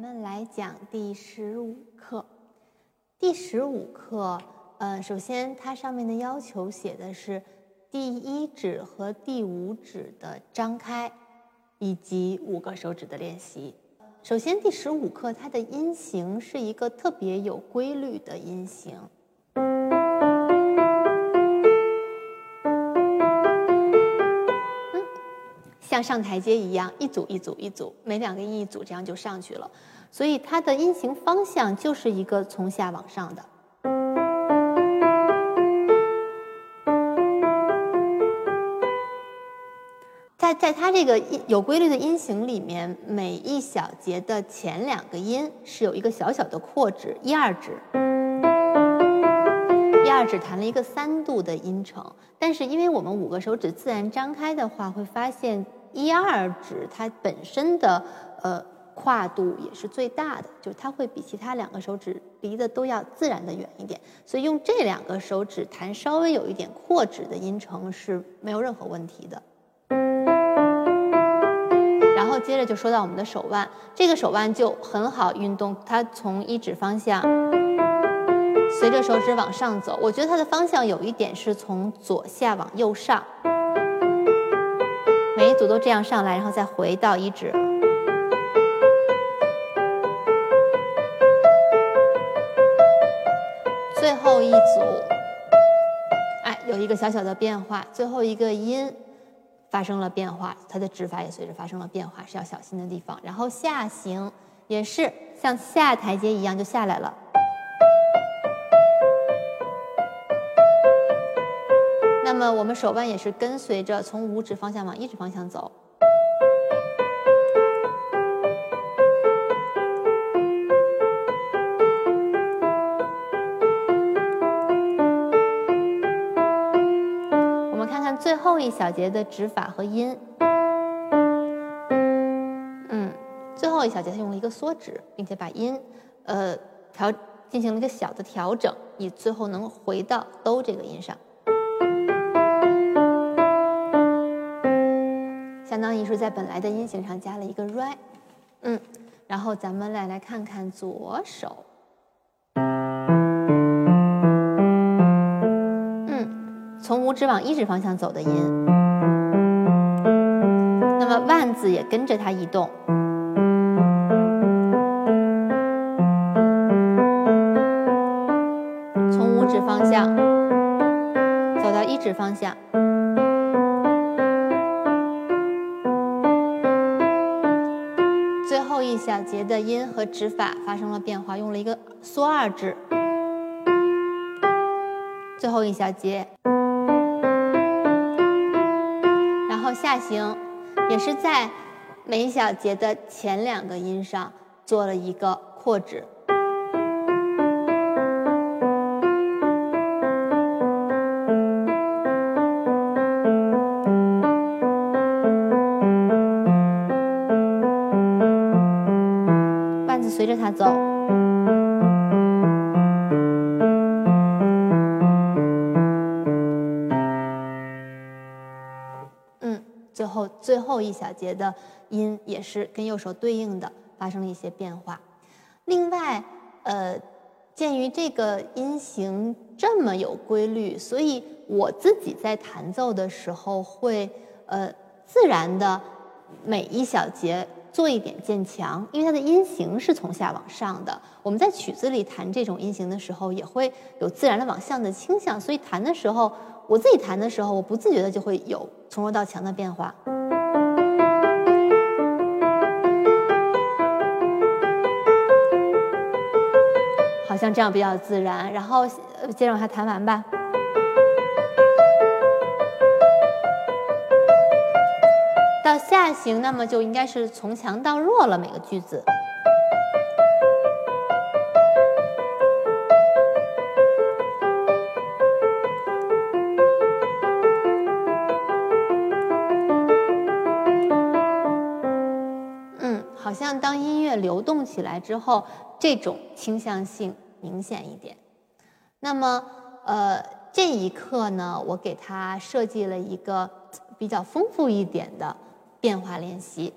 们来讲第十五课。第十五课，呃，首先它上面的要求写的是第一指和第五指的张开，以及五个手指的练习。首先，第十五课它的音型是一个特别有规律的音型。像上台阶一样，一组一组一组，每两个音一组，这样就上去了。所以它的音型方向就是一个从下往上的。在在它这个有规律的音型里面，每一小节的前两个音是有一个小小的扩指，一二指。一二指弹了一个三度的音程，但是因为我们五个手指自然张开的话，会发现。一二指它本身的呃跨度也是最大的，就是它会比其他两个手指离得都要自然的远一点，所以用这两个手指弹稍微有一点扩指的音程是没有任何问题的。然后接着就说到我们的手腕，这个手腕就很好运动，它从一指方向随着手指往上走，我觉得它的方向有一点是从左下往右上。组都这样上来，然后再回到一指。最后一组，哎，有一个小小的变化，最后一个音发生了变化，它的指法也随着发生了变化，是要小心的地方。然后下行也是像下台阶一样就下来了。那么我们手腕也是跟随着从五指方向往一指方向走。我们看看最后一小节的指法和音。嗯，最后一小节它用了一个缩指，并且把音呃调进行了一个小的调整，以最后能回到哆这个音上。相当于是在本来的音型上加了一个 re，嗯，然后咱们来来看看左手，嗯，从五指往一指方向走的音，那么腕子也跟着它移动，从五指方向走到一指方向。一小节的音和指法发生了变化，用了一个缩二指。最后一小节，然后下行，也是在每一小节的前两个音上做了一个扩指。随着它走，嗯，最后最后一小节的音也是跟右手对应的，发生了一些变化。另外，呃，鉴于这个音型这么有规律，所以我自己在弹奏的时候会呃自然的每一小节。做一点渐强，因为它的音型是从下往上的。我们在曲子里弹这种音型的时候，也会有自然的往上的倾向，所以弹的时候，我自己弹的时候，我不自觉的就会有从弱到强的变化。好像这样比较自然。然后接着往下弹完吧。到下行，那么就应该是从强到弱了。每个句子，嗯，好像当音乐流动起来之后，这种倾向性明显一点。那么，呃，这一课呢，我给它设计了一个比较丰富一点的。变化练习。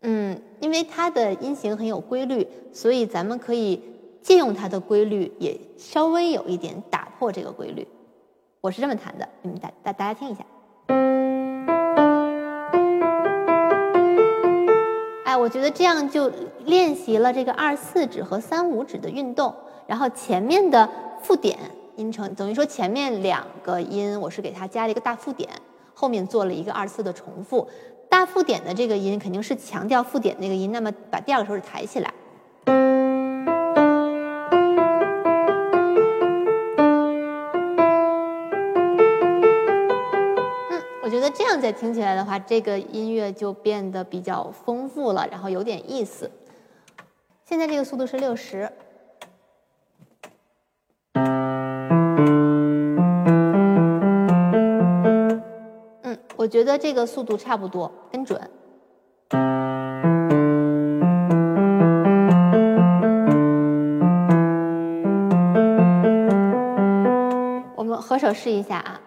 嗯，因为它的音型很有规律，所以咱们可以借用它的规律，也稍微有一点打破这个规律。我是这么弹的，你们大大大家听一下。哎，我觉得这样就练习了这个二四指和三五指的运动，然后前面的附点音程等于说前面两个音我是给它加了一个大附点，后面做了一个二四的重复。大附点的这个音肯定是强调附点那个音，那么把第二个手指抬起来。嗯，我觉得这样再听起来的话，这个音乐就变得比较丰富了，然后有点意思。现在这个速度是六十。我觉得这个速度差不多，跟准。我们合手试一下啊。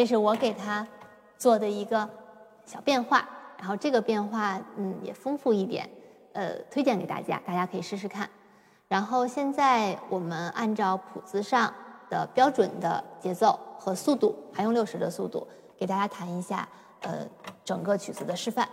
这是我给他做的一个小变化，然后这个变化嗯也丰富一点，呃，推荐给大家，大家可以试试看。然后现在我们按照谱子上的标准的节奏和速度，还用六十的速度给大家弹一下呃整个曲子的示范。